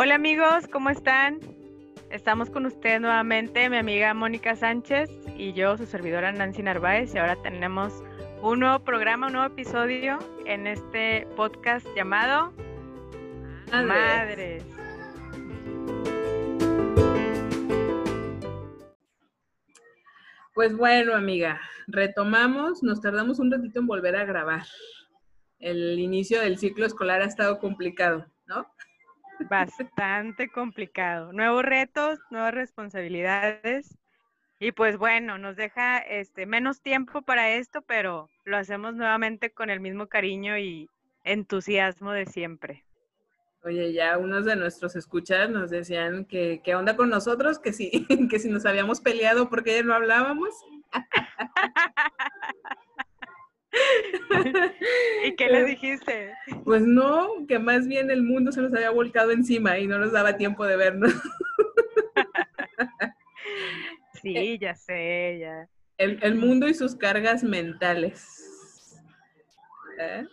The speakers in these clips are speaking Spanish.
Hola amigos, ¿cómo están? Estamos con ustedes nuevamente, mi amiga Mónica Sánchez y yo, su servidora Nancy Narváez, y ahora tenemos un nuevo programa, un nuevo episodio en este podcast llamado Madres. Pues bueno, amiga, retomamos, nos tardamos un ratito en volver a grabar. El inicio del ciclo escolar ha estado complicado, ¿no? Bastante complicado. Nuevos retos, nuevas responsabilidades. Y pues bueno, nos deja este menos tiempo para esto, pero lo hacemos nuevamente con el mismo cariño y entusiasmo de siempre. Oye, ya unos de nuestros escuchas nos decían que qué onda con nosotros, que si, que si nos habíamos peleado porque ya no hablábamos. ¿Y qué les dijiste? Pues no, que más bien el mundo se nos había volcado encima y no nos daba tiempo de vernos. Sí, ya sé, ya. El, el mundo y sus cargas mentales. ¿Eh?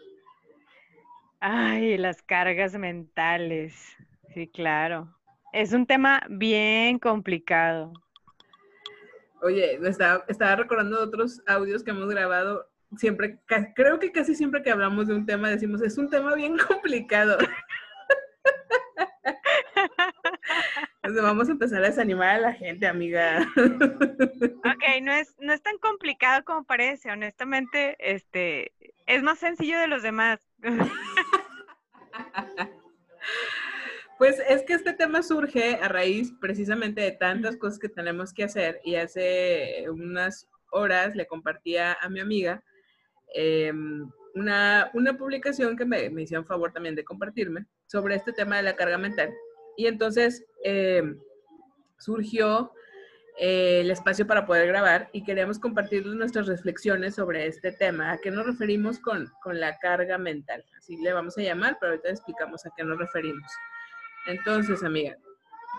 Ay, las cargas mentales. Sí, claro. Es un tema bien complicado. Oye, estaba, estaba recordando otros audios que hemos grabado. Siempre, creo que casi siempre que hablamos de un tema decimos, es un tema bien complicado. vamos a empezar a desanimar a la gente, amiga. Ok, no es, no es tan complicado como parece, honestamente, este, es más sencillo de los demás. Pues es que este tema surge a raíz precisamente de tantas cosas que tenemos que hacer y hace unas horas le compartía a mi amiga em, una, publicación que me, me hicieron favor también de compartirme sobre este tema de la carga mental. Y entonces em, surgió eh, el espacio para poder grabar y queremos compartir nuestras reflexiones sobre este tema. ¿A qué nos referimos con, la carga mental? Así le vamos a llamar, pero ahorita explicamos a qué nos referimos. Entonces, amiga,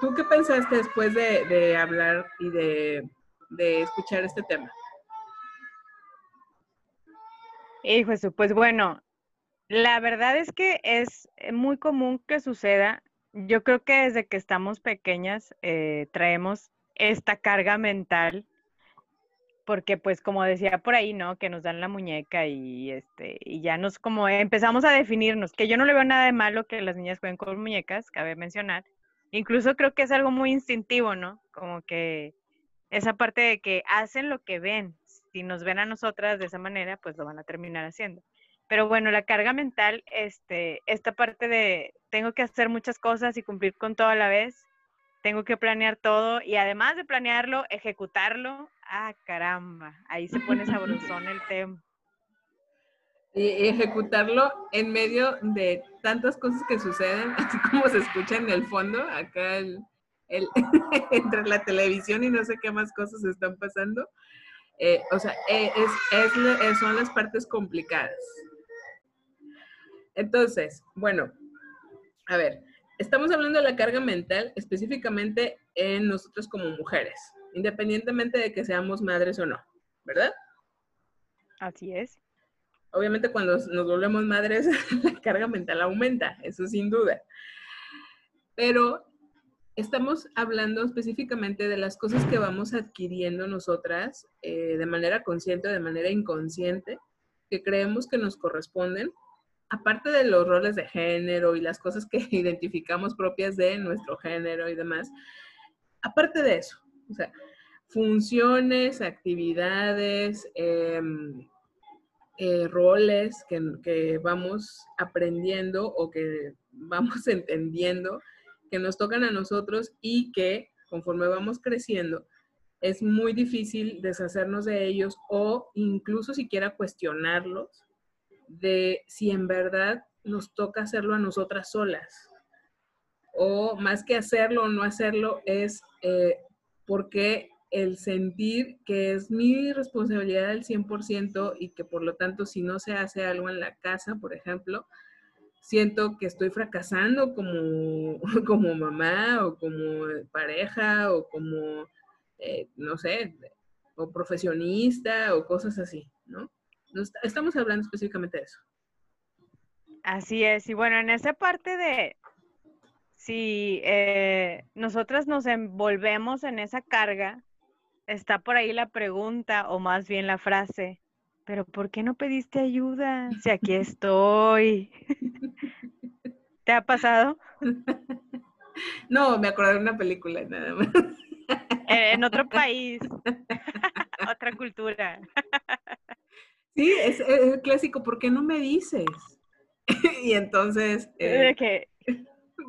¿tú qué pensaste después de, hablar y de, de, escuchar este tema? Hijo, pues bueno, la verdad es que es muy común que suceda. Yo creo que desde que estamos pequeñas eh, traemos esta carga mental, porque pues como decía por ahí, ¿no? Que nos dan la muñeca y este, y ya nos como empezamos a definirnos, que yo no le veo nada de malo que las niñas jueguen con muñecas, cabe mencionar. Incluso creo que es algo muy instintivo, ¿no? Como que esa parte de que hacen lo que ven. Si nos ven a nosotras de esa manera, pues lo van a terminar haciendo. Pero bueno, la carga mental, este, esta parte de tengo que hacer muchas cosas y cumplir con todo a la vez, tengo que planear todo y además de planearlo, ejecutarlo. Ah, caramba, ahí se pone sabrosón el tema. Y ejecutarlo en medio de tantas cosas que suceden, así como se escucha en el fondo, acá el, entre la televisión y no sé qué más cosas están pasando. Eh, o sea, eh, es, son las partes complicadas. Entonces, bueno, a ver, Estamos hablando de la carga mental específicamente en nosotros como mujeres, independientemente de que seamos madres o no, ¿verdad? Así es. Obviamente cuando nos volvemos madres, la carga mental aumenta, eso sin duda. Pero estamos hablando específicamente de las cosas que vamos adquiriendo nosotras eh, de manera consciente o de manera inconsciente, que creemos que nos corresponden aparte de los roles de género y las cosas que identificamos propias de nuestro género y demás, aparte de eso, o sea, funciones, actividades, em, eh, roles que, que, vamos aprendiendo o que vamos entendiendo que nos tocan a nosotros y que conforme vamos creciendo, es muy difícil deshacernos de ellos o incluso siquiera cuestionarlos de si en verdad nos toca hacerlo a nosotras solas. O más que hacerlo o no hacerlo es eh, porque el sentir que es mi responsabilidad al 100% y que por lo tanto si no se hace algo en la casa, por ejemplo, siento que estoy fracasando como, como mamá o como pareja o como, eh, no sé, o profesionista o cosas así, ¿no? estamos hablando específicamente de eso. Así es, y bueno, en esa parte de si eh, nosotras nos envolvemos en esa carga, está por ahí la pregunta o más bien la frase, pero ¿por qué no pediste ayuda? Si aquí estoy. ¿Te ha pasado? No, me acordé de una película nada más. En otro país, otra cultura. Sí, es, el clásico, ¿por qué no me dices? y entonces, eh,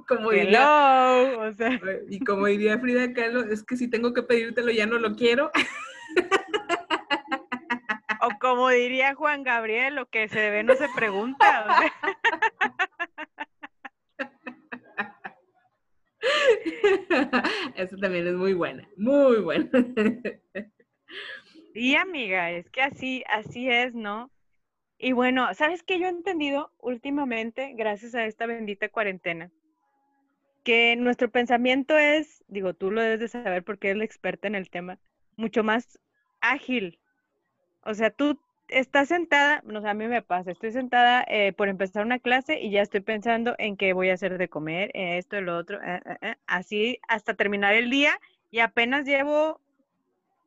como diría, o sea. y como diría Frida Kahlo, es que si tengo que pedírtelo ya no lo quiero. O como diría Juan Gabriel, lo que se ve no se pregunta. Eso también es muy buena, muy buena. Sí, amiga, es que así, así es, ¿no? Y bueno, ¿sabes qué yo he entendido últimamente, gracias a esta bendita cuarentena? Que nuestro pensamiento es, digo, tú lo debes de saber porque eres la experta en el tema, mucho más ágil. O sea, tú estás sentada, no sé, a mí me pasa, estoy sentada eh, por empezar una clase y ya estoy pensando en qué voy a hacer de comer, esto, lo otro, eh, eh, así hasta terminar el día y apenas llevo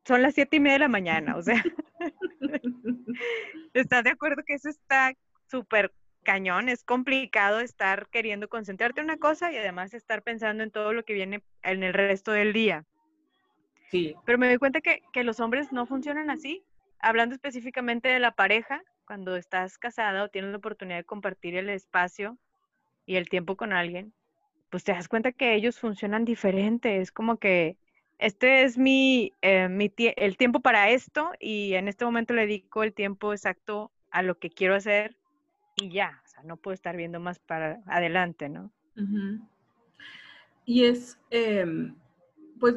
son las siete y media de la mañana, o sea, ¿estás de acuerdo que eso está súper cañón? Es complicado estar queriendo concentrarte en una cosa y además estar pensando en todo lo que viene en el resto del día. Sí. Pero me doy cuenta que, que los hombres no funcionan así. Hablando específicamente de la pareja, cuando estás casada o tienes la oportunidad de compartir el espacio y el tiempo con alguien, pues te das cuenta que ellos funcionan diferente. Es como que este es mi, eh, mi el tiempo para esto y en este momento le dedico el tiempo exacto a lo que quiero hacer y ya, o sea, no puedo estar viendo más para adelante, ¿no? Y es, em, pues,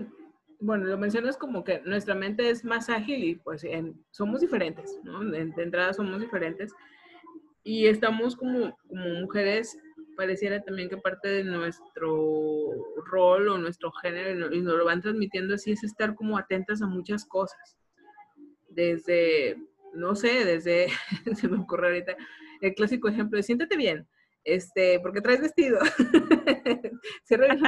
bueno, lo mencionas como que nuestra mente es más ágil y pues somos diferentes, ¿no? De, entrada somos diferentes y estamos como, como mujeres pareciera también que parte de nuestro rol o nuestro género, y nos lo van transmitiendo así, es estar como atentas a muchas cosas. Desde, no sé, desde, se me ocurre ahorita, el clásico ejemplo de siéntate bien, este, porque traes vestido, cierra el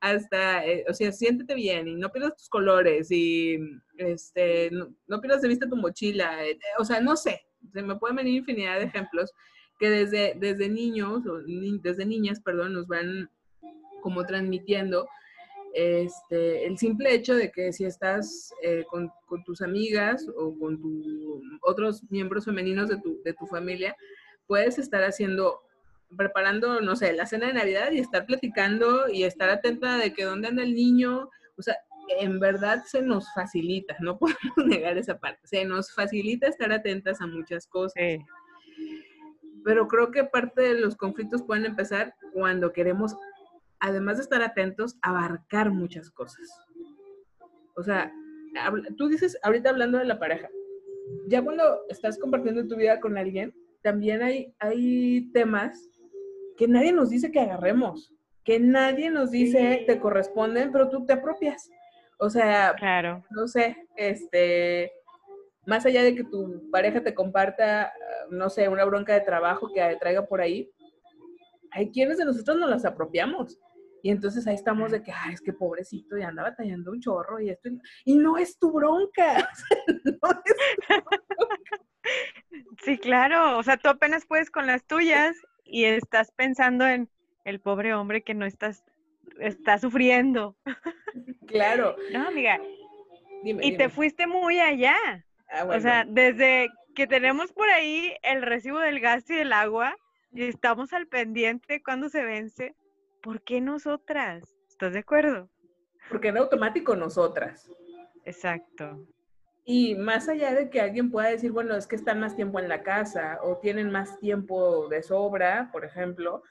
hasta, eh, o sea, siéntete bien y no pierdas tus colores y, este, no, pierdas de vista tu mochila, eh, o sea, no sé, se me pueden venir infinidad de ejemplos que desde, desde niños, o desde niñas, perdón, nos van como transmitiendo este, el simple hecho de que si estás eh, con, con, tus amigas o con tu, otros miembros femeninos de tu, de tu familia, puedes estar haciendo, preparando, no sé, la cena de Navidad y estar platicando y estar atenta de que dónde anda el niño. O sea, en verdad se nos facilita, no podemos negar esa parte, se nos facilita estar atentas a muchas cosas pero creo que parte de los conflictos pueden empezar cuando queremos, además de estar atentos, abarcar muchas cosas. O sea, tú dices, ahorita hablando de la pareja, ya cuando estás compartiendo tu vida con alguien, también hay, hay temas que nadie nos dice que agarremos, que nadie nos dice te corresponden, pero tú te apropias. O sea, claro. no sé, este, más allá de que tu pareja te comparta, no sé, una bronca de trabajo que traiga por ahí, hay quienes de nosotros nos las apropiamos. Y entonces ahí estamos de que, ay, es que pobrecito, y anda batallando un chorro y esto. Y no es tu bronca. Sí, claro. O sea, tú apenas puedes con las tuyas y estás pensando en el pobre hombre que no estás, está sufriendo. Claro. No, amiga. y te fuiste muy allá. Ah, o sea, desde que tenemos por ahí el recibo del gas y del agua y estamos al pendiente cuando se vence, ¿por qué nosotras? ¿Estás de acuerdo? Porque en automático nosotras. Exacto. Y más allá de que alguien pueda decir, bueno, es que están más tiempo en la casa o tienen más tiempo de sobra, por ejemplo,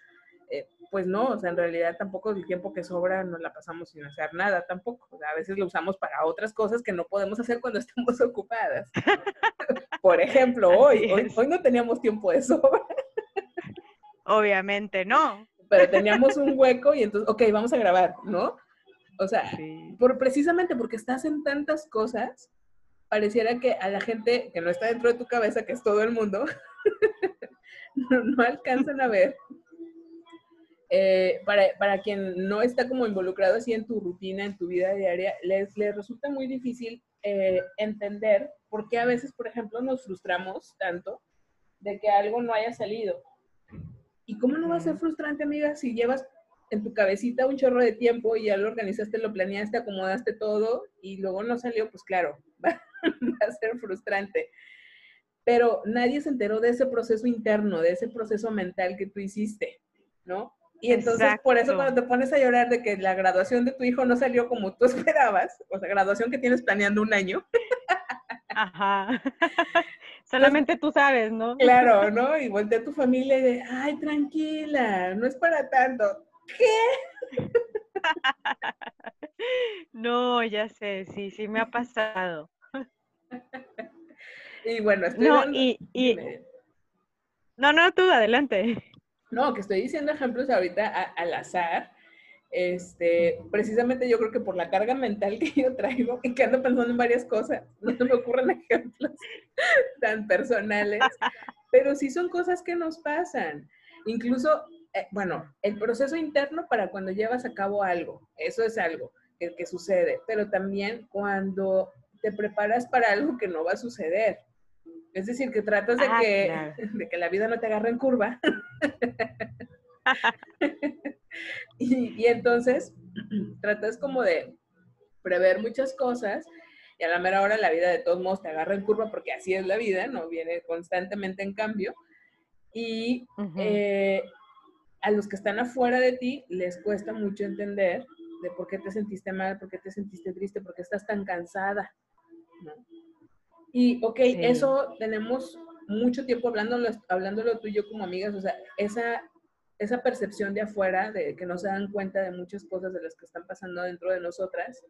eh, pues no, o sea, en realidad tampoco el tiempo que sobra no la pasamos sin hacer nada tampoco. O sea, a veces lo usamos para otras cosas que no podemos hacer cuando estamos ocupadas. Por ejemplo, hoy, hoy, no teníamos tiempo de sobra. Obviamente no. Pero teníamos un hueco y entonces, ok, vamos a grabar, ¿no? O sea, por, precisamente porque estás en tantas cosas, pareciera que a la gente que no está dentro de tu cabeza, que es todo el mundo, no alcanzan a ver eh, para, quien no está como involucrado así en tu rutina, en tu vida diaria, les, les resulta muy difícil eh, entender por qué a veces, por ejemplo, nos frustramos tanto de que algo no haya salido. ¿Y cómo no va a ser frustrante, amiga, si llevas en tu cabecita un chorro de tiempo y ya lo organizaste, lo planeaste, acomodaste todo y luego no salió? Pues claro, va, a ser frustrante. Pero nadie se enteró de ese proceso interno, de ese proceso mental que tú hiciste, ¿no? Y entonces por eso cuando te pones a llorar de que la graduación de tu hijo no salió como tú esperabas, o sea, graduación que tienes planeando un año. Ajá. Solamente tú sabes, ¿no? Claro, ¿no? Y voltea a tu familia y de, ay, tranquila, no es para tanto. ¿Qué? no, ya sé, sí, sí me ha pasado. y bueno, estoy No, y, y... No, no, tú, adelante. No, que estoy diciendo ejemplos ahorita al azar. Este, precisamente yo creo que por la carga mental que yo traigo y que ando pensando en varias cosas, no me ocurren ejemplos tan personales, pero sí son cosas que nos pasan. Incluso, eh, bueno, el proceso interno para cuando llevas a cabo algo, eso es algo que, que sucede, pero también cuando te preparas para algo que no va a suceder. Es decir, que tratas de, ah, que, de que la vida no te agarre en curva. y, entonces tratas como de prever muchas cosas y a la mera hora la vida de todos modos te agarra en curva porque así es la vida, ¿no? Viene constantemente en cambio. Y eh, a los que están afuera de ti les cuesta mucho entender de por qué te sentiste mal, por qué te sentiste triste, por qué estás tan cansada. ¿no? Y, ok, eso tenemos mucho tiempo hablándolo, hablándolo tú y yo como amigas, o sea, esa, esa percepción de afuera, de que no se dan cuenta de muchas cosas de las que están pasando dentro de nosotras,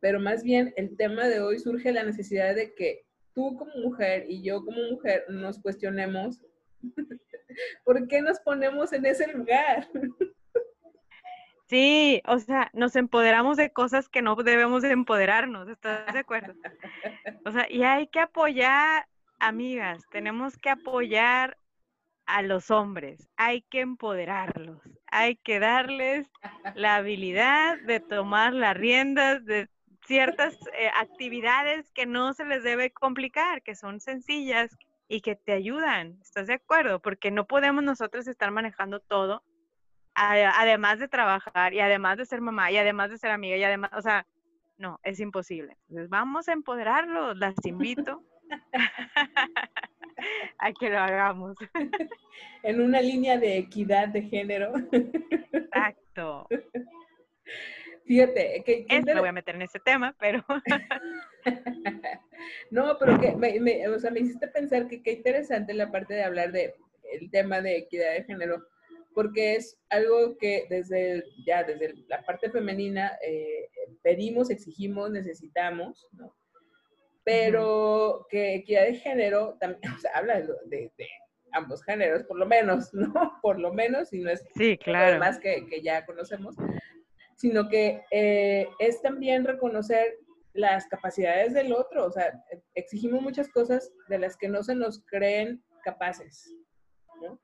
pero más bien el tema de hoy surge la necesidad de que tú como mujer y yo como mujer nos cuestionemos por qué nos ponemos en ese lugar. Sí, o sea, nos empoderamos de cosas que no debemos de empoderarnos, ¿estás de acuerdo? O sea, y hay que apoyar, amigas, tenemos que apoyar a los hombres, hay que empoderarlos, hay que darles la habilidad de tomar las riendas de ciertas eh, actividades que no se les debe complicar, que son sencillas y que te ayudan, ¿estás de acuerdo? Porque no podemos nosotros estar manejando todo además de trabajar y además de ser mamá y además de ser amiga y además, o sea, no, es imposible. Entonces, vamos a empoderarlos, las invito a que lo hagamos. En una línea de equidad de género. Exacto. Fíjate, que... que me voy a meter en ese tema, pero... no, pero que me, o sea, me hiciste pensar que qué interesante la parte de hablar de el tema de equidad de género, porque es algo que desde ya desde la parte femenina eh, pedimos, exigimos, necesitamos, ¿no? Pero que equidad de género también, o sea, habla de, ambos géneros, por lo menos, ¿no? Por lo menos, y no es sí, claro. más que, que, ya conocemos, sino que eh, es también reconocer las capacidades del otro, o sea, exigimos muchas cosas de las que no se nos creen capaces, ¿no?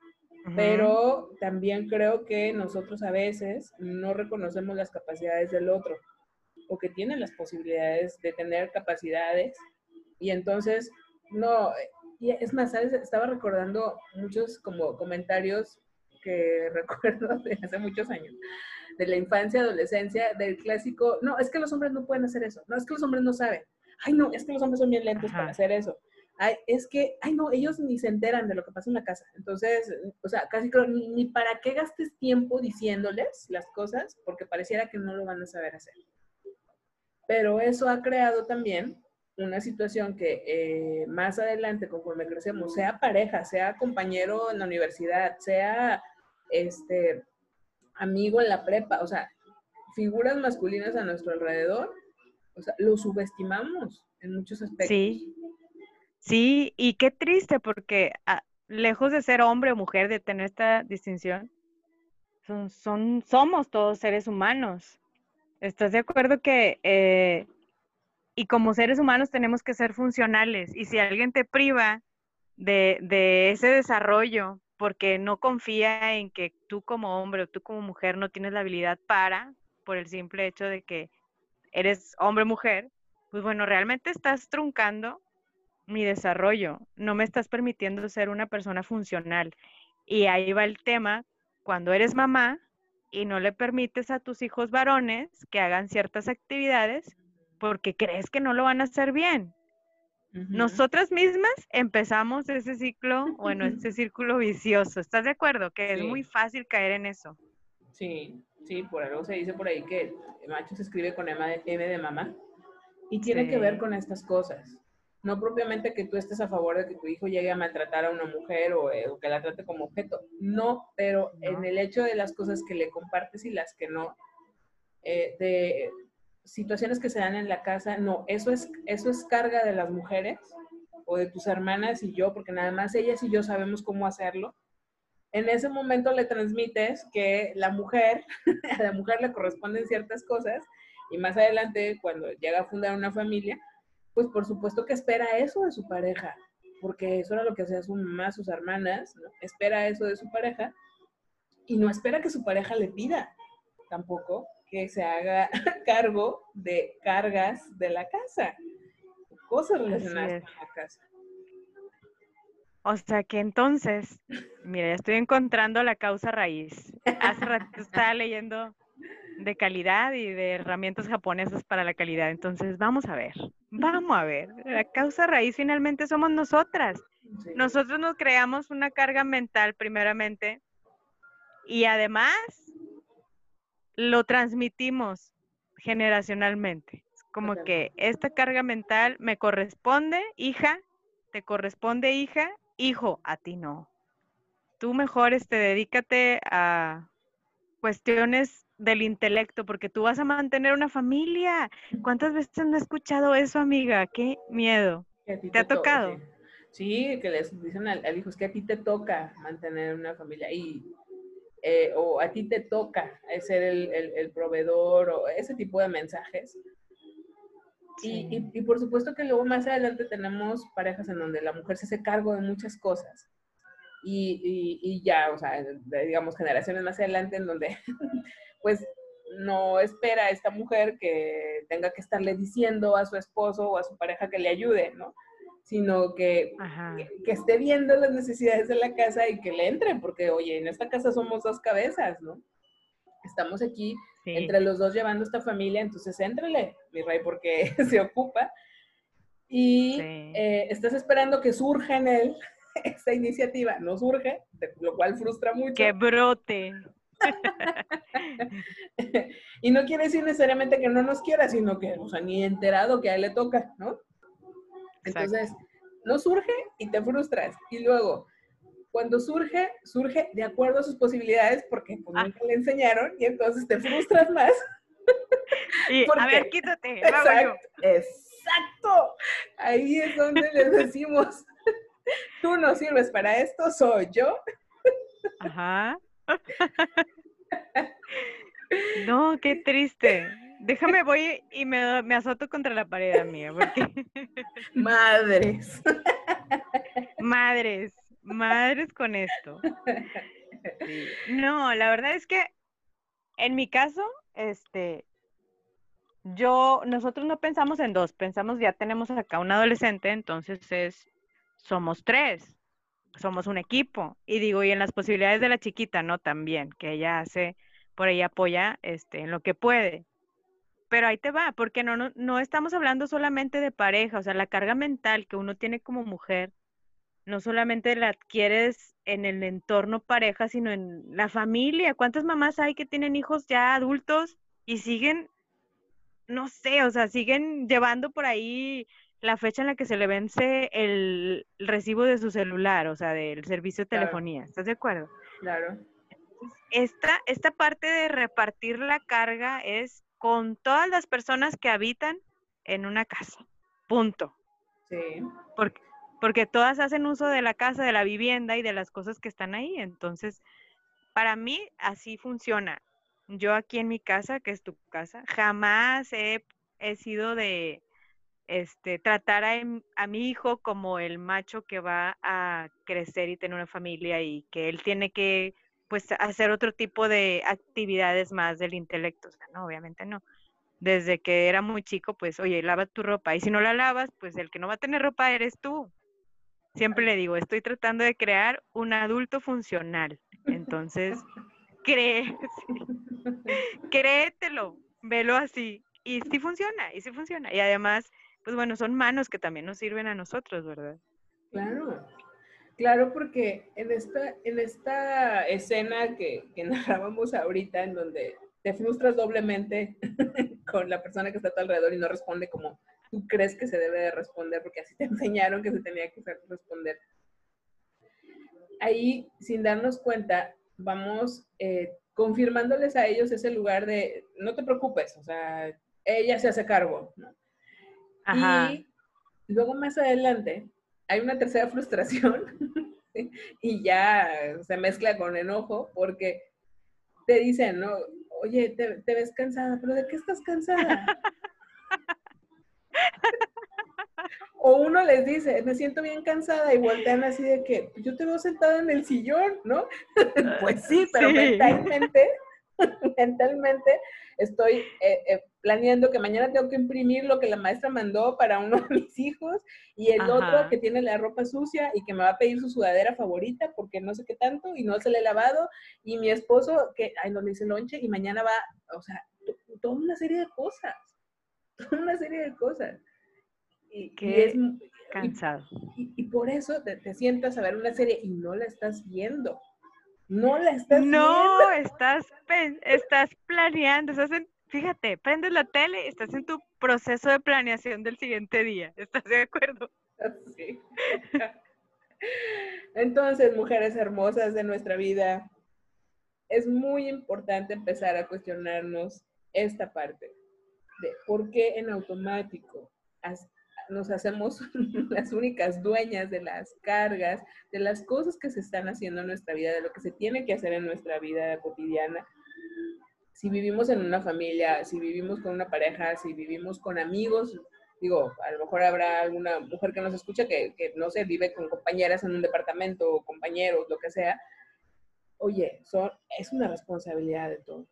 pero también creo que nosotros a veces no reconocemos las capacidades del otro o que tiene las posibilidades de tener capacidades y entonces no, y es más, ¿sabes? estaba recordando muchos como comentarios que recuerdo de hace muchos años, de la infancia, adolescencia, del clásico, no, es que los hombres no pueden hacer eso, no, es que los hombres no saben, ay no, es que los hombres son bien lentos para hacer eso, ay, es que, ay, no, ellos ni se enteran de lo que pasa en la casa. Entonces, o sea, casi creo, ni, para qué gastes tiempo diciéndoles las cosas, porque pareciera que no lo van a saber hacer. Pero eso ha creado también una situación que eh, más adelante, conforme crecemos, sea pareja, sea compañero en la universidad, sea este amigo en la prepa, o sea, figuras masculinas a nuestro alrededor, o sea, lo subestimamos en muchos aspectos. Sí. Sí, y qué triste porque ah, lejos de ser hombre o mujer, de tener esta distinción, son, son, somos todos seres humanos. ¿Estás de acuerdo que, eh, y como seres humanos tenemos que ser funcionales? Y si alguien te priva de, de ese desarrollo porque no confía en que tú como hombre o tú como mujer no tienes la habilidad para, por el simple hecho de que eres hombre o mujer, pues bueno, realmente estás truncando mi desarrollo, no me estás permitiendo ser una persona funcional. Y ahí va el tema, cuando eres mamá y no le permites a tus hijos varones que hagan ciertas actividades porque crees que no lo van a hacer bien. Nosotras mismas empezamos ese ciclo, bueno, ese círculo vicioso. ¿Estás de acuerdo? Que es muy fácil caer en eso. Sí, sí, por algo se dice por ahí que el macho se escribe con M de, mamá y tiene que ver con estas cosas. No propiamente que tú estés a favor de que tu hijo llegue a maltratar a una mujer o, eh, que la trate como objeto. No, pero en el hecho de las cosas que le compartes y las que no, eh, de situaciones que se dan en la casa, no, eso es, eso es carga de las mujeres o de tus hermanas y yo, porque nada más ellas y yo sabemos cómo hacerlo. En ese momento le transmites que la mujer, a la mujer le corresponden ciertas cosas y más adelante cuando llega a fundar una familia, pues por supuesto que espera eso de su pareja, porque eso era lo que hacía su mamá, sus hermanas, espera eso de su pareja y no espera que su pareja le pida tampoco que se haga cargo de cargas de la casa, cosas relacionadas con la casa. O sea que entonces, mira, estoy encontrando la causa raíz. Hace rato estaba leyendo de calidad y de herramientas japonesas para la calidad. Entonces, vamos a ver, vamos a ver. La causa raíz finalmente somos nosotras. Nosotros nos creamos una carga mental primeramente y además lo transmitimos generacionalmente. Como que esta carga mental me corresponde, hija, te corresponde, hija, hijo, a ti no. Tú mejor este, dedícate a cuestiones del intelecto, porque tú vas a mantener una familia. ¿Cuántas veces no he escuchado eso, amiga? Qué miedo. ¿Te, ha tocado? Sí. que les dicen al, al, hijo, es que a ti te toca mantener una familia. Y eh, o a ti te toca ser el, proveedor o ese tipo de mensajes. Y, por supuesto que luego más adelante tenemos parejas en donde la mujer se hace cargo de muchas cosas. Y, ya, o sea, digamos, generaciones más adelante en donde, pues, no espera a esta mujer que tenga que estarle diciendo a su esposo o a su pareja que le ayude, ¿no? Sino que, que, esté viendo las necesidades de la casa y que le entre, porque oye, en esta casa somos dos cabezas, ¿no? Estamos aquí entre los dos llevando esta familia, entonces éntrale, mi rey, porque se ocupa. Y eh, estás esperando que surja en él esta iniciativa, no surge, lo cual frustra mucho. Que brote. y no quiere decir necesariamente que no nos quiera, sino que, o sea, ni enterado que a él le toca, ¿no? Entonces, no surge y te frustras. Y luego, cuando surge, surge de acuerdo a sus posibilidades porque pues, ah. nunca le enseñaron y entonces te frustras más. A ver, quítate. Exacto, exacto. Ahí es donde les decimos, tú no sirves para esto, soy yo. Ajá. No, qué triste. Déjame, voy y me, me azoto contra la pared mía, porque... Madres. Madres, madres con esto. No, la verdad es que en mi caso, este, yo, nosotros no pensamos en dos, pensamos ya tenemos acá un adolescente, entonces es, somos tres, somos un equipo. Y digo, y en las posibilidades de la chiquita, ¿no? También, que ella hace, por ella apoya, este, en lo que puede. Pero ahí te va, porque no, no, no estamos hablando solamente de pareja, o sea, la carga mental que uno tiene como mujer, no solamente la adquieres en el entorno pareja, sino en la familia. ¿Cuántas mamás hay que tienen hijos ya adultos y siguen, no sé, o sea, siguen llevando por ahí la fecha en la que se le vence el, recibo de su celular, o sea, del servicio de telefonía. ¿Estás de acuerdo? Claro. Esta, esta parte de repartir la carga es con todas las personas que habitan en una casa. Punto. Sí. Porque, porque todas hacen uso de la casa, de la vivienda y de las cosas que están ahí. Entonces, para mí así funciona. Yo aquí en mi casa, que es tu casa, jamás he, he sido de, este, tratar a, a, mi hijo como el macho que va a crecer y tener una familia y que él tiene que pues hacer otro tipo de actividades más del intelecto, o sea, no, obviamente no. Desde que era muy chico, pues, oye, lava tu ropa y si no la lavas, pues el que no va a tener ropa eres tú. Siempre le digo, estoy tratando de crear un adulto funcional. Entonces, cree, créetelo, velo así. Y sí funciona, y sí funciona. Y además, pues bueno, son manos que también nos sirven a nosotros, ¿verdad? Claro, claro, porque en esta, en esta escena que, que narrábamos ahorita, en donde te frustras doblemente con la persona que está a tu alrededor y no responde como tú crees que se debe de responder, porque así te enseñaron que se tenía que responder. Ahí, sin darnos cuenta, vamos eh, confirmándoles a ellos ese lugar de, no te preocupes, o sea, ella se hace cargo. Y luego más adelante hay una tercera frustración y ya se mezcla con enojo porque te dicen, ¿no? Oye, te, te ves cansada, pero ¿de qué estás cansada? O uno les dice, me siento bien cansada y voltean así de que pues, yo te veo sentada en el sillón, ¿no? pues sí, pero mentalmente, mentalmente estoy eh, eh, planeando que mañana tengo que imprimir lo que la maestra mandó para uno de mis hijos y el otro que tiene la ropa sucia y que me va a pedir su sudadera favorita porque no sé qué tanto y no se le he lavado y mi esposo que, ay, no le hice lonche y mañana va, o sea, toda una serie de cosas, toda una serie de cosas. Y, es cansado. Y, por eso te, sientas a ver una serie y no la estás viendo. No la estás viendo. No, estás, estás planeando, estás fíjate, prendes la tele, estás en tu proceso de planeación del siguiente día. ¿Estás de acuerdo? Sí. Entonces, mujeres hermosas de nuestra vida, es muy importante empezar a cuestionarnos esta parte de por qué en automático nos hacemos las únicas dueñas de las cargas, de las cosas que se están haciendo en nuestra vida, de lo que se tiene que hacer en nuestra vida cotidiana. Si vivimos en una familia, si vivimos con una pareja, si vivimos con amigos, digo, a lo mejor habrá alguna mujer que nos escucha que, que no sé, vive con compañeras en un departamento o compañeros, lo que sea. Oye, son, es una responsabilidad de todo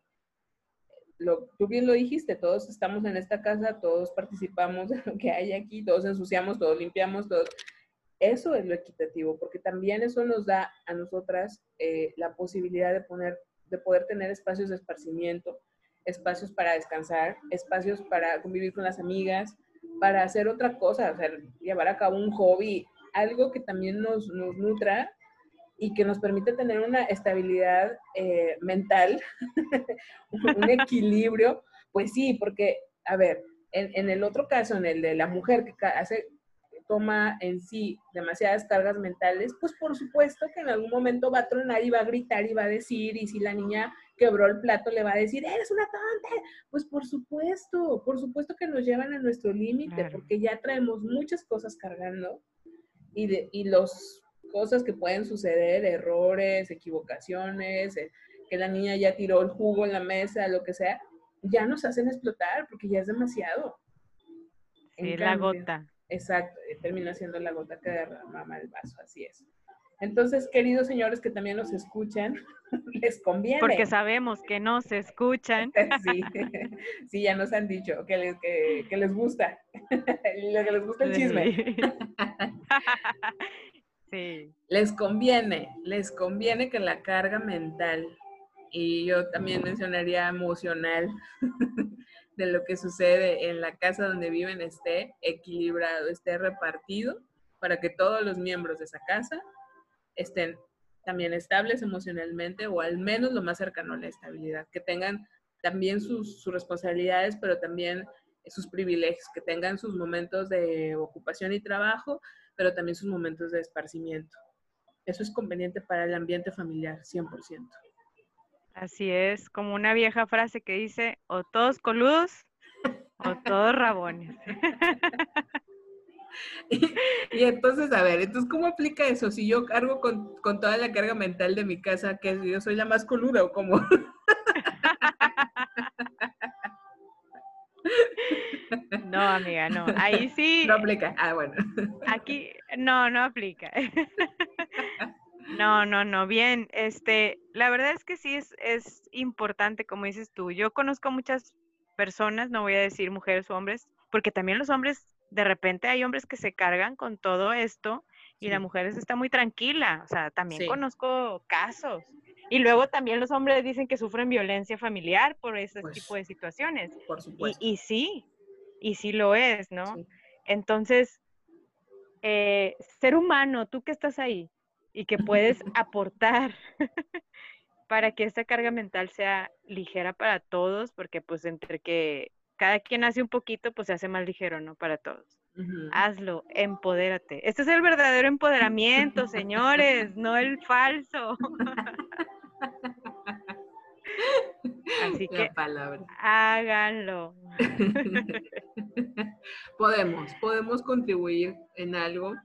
lo, tú bien lo dijiste, todos estamos en esta casa, todos participamos de lo que hay aquí, todos ensuciamos, todos limpiamos, todos. Eso es lo equitativo, porque también eso nos da a nosotras eh, la posibilidad de, poner, de poder tener espacios de esparcimiento, espacios para descansar, espacios para convivir con las amigas, para hacer otra cosa, o sea, llevar a cabo un hobby, algo que también nos, nos nutra y que nos permite tener una estabilidad eh, mental, un equilibrio, pues sí, porque, a ver, en, el otro caso, en el de la mujer que hace, toma en sí demasiadas cargas mentales, pues por supuesto que en algún momento va a tronar y va a gritar y va a decir, y si la niña quebró el plato, le va a decir, eres una tonta. Pues por supuesto, por supuesto que nos llevan a nuestro límite, porque ya traemos muchas cosas cargando y, de, y los cosas que pueden suceder, errores, equivocaciones, eh, que la niña ya tiró el jugo en la mesa, lo que sea, ya nos hacen explotar porque ya es demasiado. Sí, la gota. Exacto, eh, termina siendo la gota que derrama el vaso, así es. Entonces, queridos señores que también nos escuchan, les conviene. Porque sabemos que nos escuchan. Sí, sí ya nos han dicho que les, que, les gusta, que les gusta el chisme. Les conviene, les conviene que la carga mental y yo también mencionaría emocional de lo que sucede en la casa donde viven esté equilibrado, esté repartido para que todos los miembros de esa casa estén también estables emocionalmente o al menos lo más cercano a la estabilidad, que tengan también sus, sus responsabilidades, pero también sus privilegios, que tengan sus momentos de ocupación y trabajo, pero también sus momentos de esparcimiento. Eso es conveniente para el ambiente familiar, 100%. Así es, como una vieja frase que dice, o todos coludos o todos rabones. y, entonces, a ver, entonces, ¿cómo aplica eso? Si yo cargo con, con toda la carga mental de mi casa, que yo soy la más coluda o cómo? No, amiga, no. Ahí sí. No aplica. Ah, bueno. Aquí, no, no aplica. No, no, no, bien. Este, la verdad es que sí es, es importante, como dices tú. Yo conozco muchas personas, no voy a decir mujeres o hombres, porque también los hombres, de repente hay hombres que se cargan con todo esto y la mujer está muy tranquila. O sea, también conozco casos. Y luego también los hombres dicen que sufren violencia familiar por ese pues tipo de situaciones. Por supuesto. Y, sí, y sí lo es, ¿no? Entonces, eh, ser humano, tú que estás ahí y que puedes aportar para que esta carga mental sea ligera para todos, porque pues entre que cada quien hace un poquito, pues se hace más ligero, ¿no? Para todos. Hazlo, empodérate. Este es el verdadero empoderamiento, señores, no el falso. Así que háganlo. podemos, podemos contribuir en algo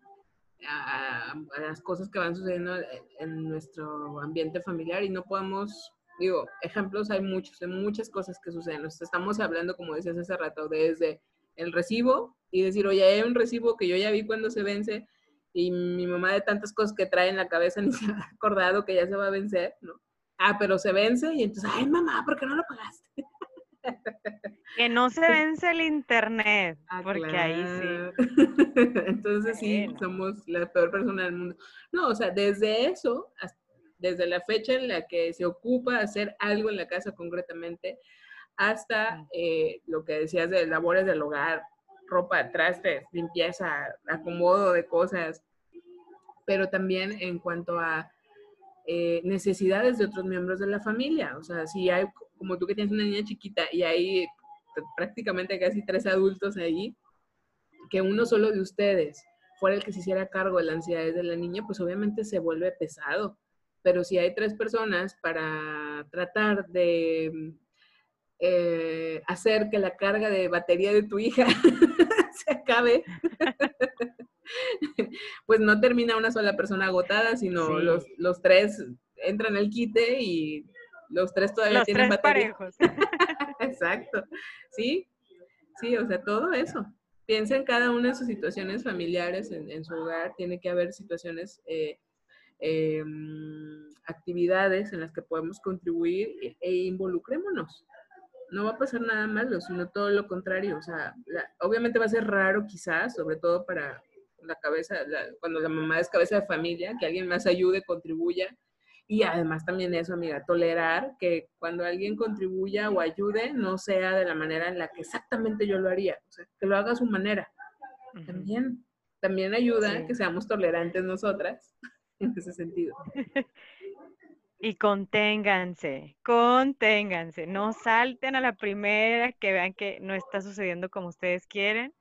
a, las cosas que van sucediendo en nuestro ambiente familiar y no podemos, digo, ejemplos hay muchos, hay muchas cosas que suceden. estamos hablando, como decías hace rato, desde el recibo y decir, oye, hay un recibo que yo ya vi cuando se vence y mi mamá de tantas cosas que trae en la cabeza ni se ha acordado que ya se va a vencer, ¿no? Ah, pero se vence y entonces, ay, mamá, ¿por qué no lo pagaste? Que no se vence el internet, ah, porque ahí sí. Entonces sí, somos la peor persona del mundo. No, o sea, desde eso, desde la fecha en la que se ocupa hacer algo en la casa concretamente, hasta eh, lo que decías de labores del hogar, ropa, trastes, limpieza, acomodo de cosas, pero también en cuanto a eh, necesidades de otros miembros de la familia. O sea, si hay, como tú que tienes una niña chiquita y hay prácticamente casi tres adultos ahí, que uno solo de ustedes fuera el que se hiciera cargo de las ansiedades de la niña, pues obviamente se vuelve pesado. Pero si hay tres personas para tratar de eh, hacer que la carga de batería de tu hija se acabe, pues no termina una sola persona agotada, sino los, los, tres entran al quite y los tres todavía tienen batería. Exacto. Sí, sí, o sea, todo eso. Piensa en cada una de sus situaciones familiares en, su hogar. Tiene que haber situaciones, eh, em, actividades en las que podemos contribuir e, e, involucrémonos. No va a pasar nada malo, sino todo lo contrario. O sea, obviamente va a ser raro quizás, sobre todo para la cabeza, cuando la mamá es cabeza de familia, que alguien más ayude, contribuya y además también eso, amiga, tolerar que cuando alguien contribuya o ayude, no sea de la manera en la que exactamente yo lo haría, o sea, que lo haga a su manera. También, también ayuda que seamos tolerantes nosotras en ese sentido. Y conténganse, conténganse, no salten a la primera que vean que no está sucediendo como ustedes quieren,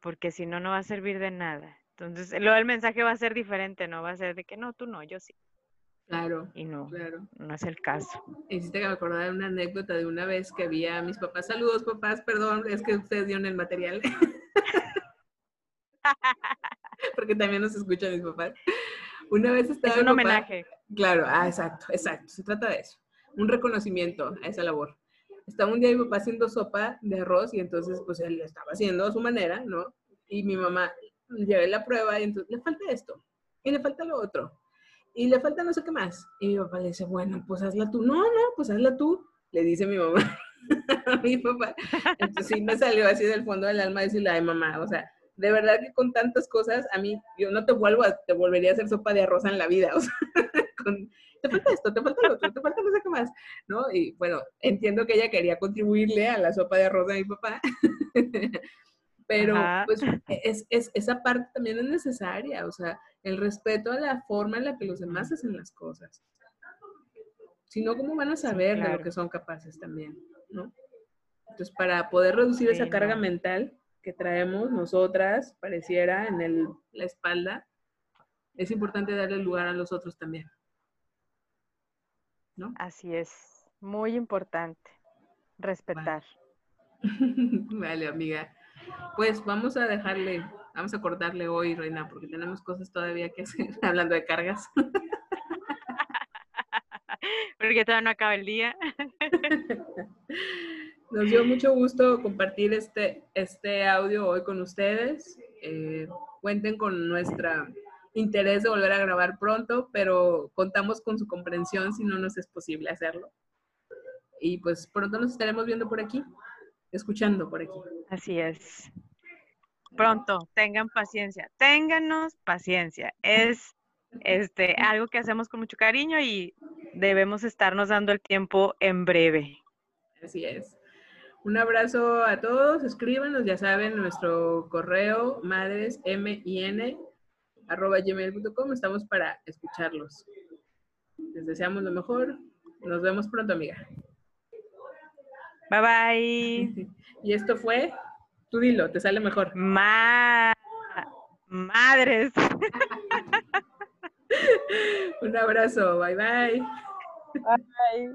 porque si no, no va a servir de nada. Entonces, luego el mensaje va a ser diferente, no va a ser de que no, tú no, yo sí. Claro. Y no, claro. no es el caso. Hiciste que me acordara de una anécdota de una vez que vi a mis papás. Saludos, papás, perdón, es que ustedes dieron el material. Porque también nos escuchan mis papás. Una vez estaba. Es un homenaje. Claro, ah, exacto, exacto. Se trata de eso. Un reconocimiento a esa labor. Estaba un día mi papá haciendo sopa de arroz y entonces, pues él lo estaba haciendo a su manera, ¿no? Y mi mamá llevé la prueba y entonces le falta esto y le falta lo otro y le falta no sé qué más. Y mi papá le dice, bueno, pues hazla tú. No, no, pues hazla tú, le dice mi mamá a mi papá. Entonces sí me salió así del fondo del alma decirle, ay mamá, o sea, de verdad que con tantas cosas, a mí, yo no te vuelvo a, te volvería a hacer sopa de arroz en la vida, o sea, te falta esto, te falta lo otro, te falta no sé qué más, ¿no? Y bueno, entiendo que ella quería contribuirle a la sopa de arroz de mi papá, pero pues es, es, esa parte también es necesaria, o sea, el respeto a la forma en la que los demás hacen las cosas. Si no, ¿cómo van a saber de lo que son capaces también? ¿no? Entonces, para poder reducir esa carga mental que traemos nosotras, pareciera, en el, la espalda, es importante darle lugar a los otros también. ¿No? Así es, muy importante, respetar. vale amiga. Pues vamos a dejarle, vamos a cortarle hoy, Reina, porque tenemos cosas todavía que hacer hablando de cargas. porque todavía no acaba el día. Nos dio mucho gusto compartir este, este audio hoy con ustedes. Eh, cuenten con nuestra interés de volver a grabar pronto, pero contamos con su comprensión si no nos es posible hacerlo. Y pues pronto nos estaremos viendo por aquí, escuchando por aquí. Así es. Pronto, tengan paciencia, ténganos paciencia. Es este algo que hacemos con mucho cariño y debemos estarnos dando el tiempo en breve. Así es. Un abrazo a todos, escríbanos, ya saben, nuestro correo madresmin arroba gmail.com, estamos para escucharlos. Les deseamos lo mejor. Nos vemos pronto, amiga. Bye bye. y esto fue, tú dilo, te sale mejor. Ma madres. Un abrazo, bye bye. Bye.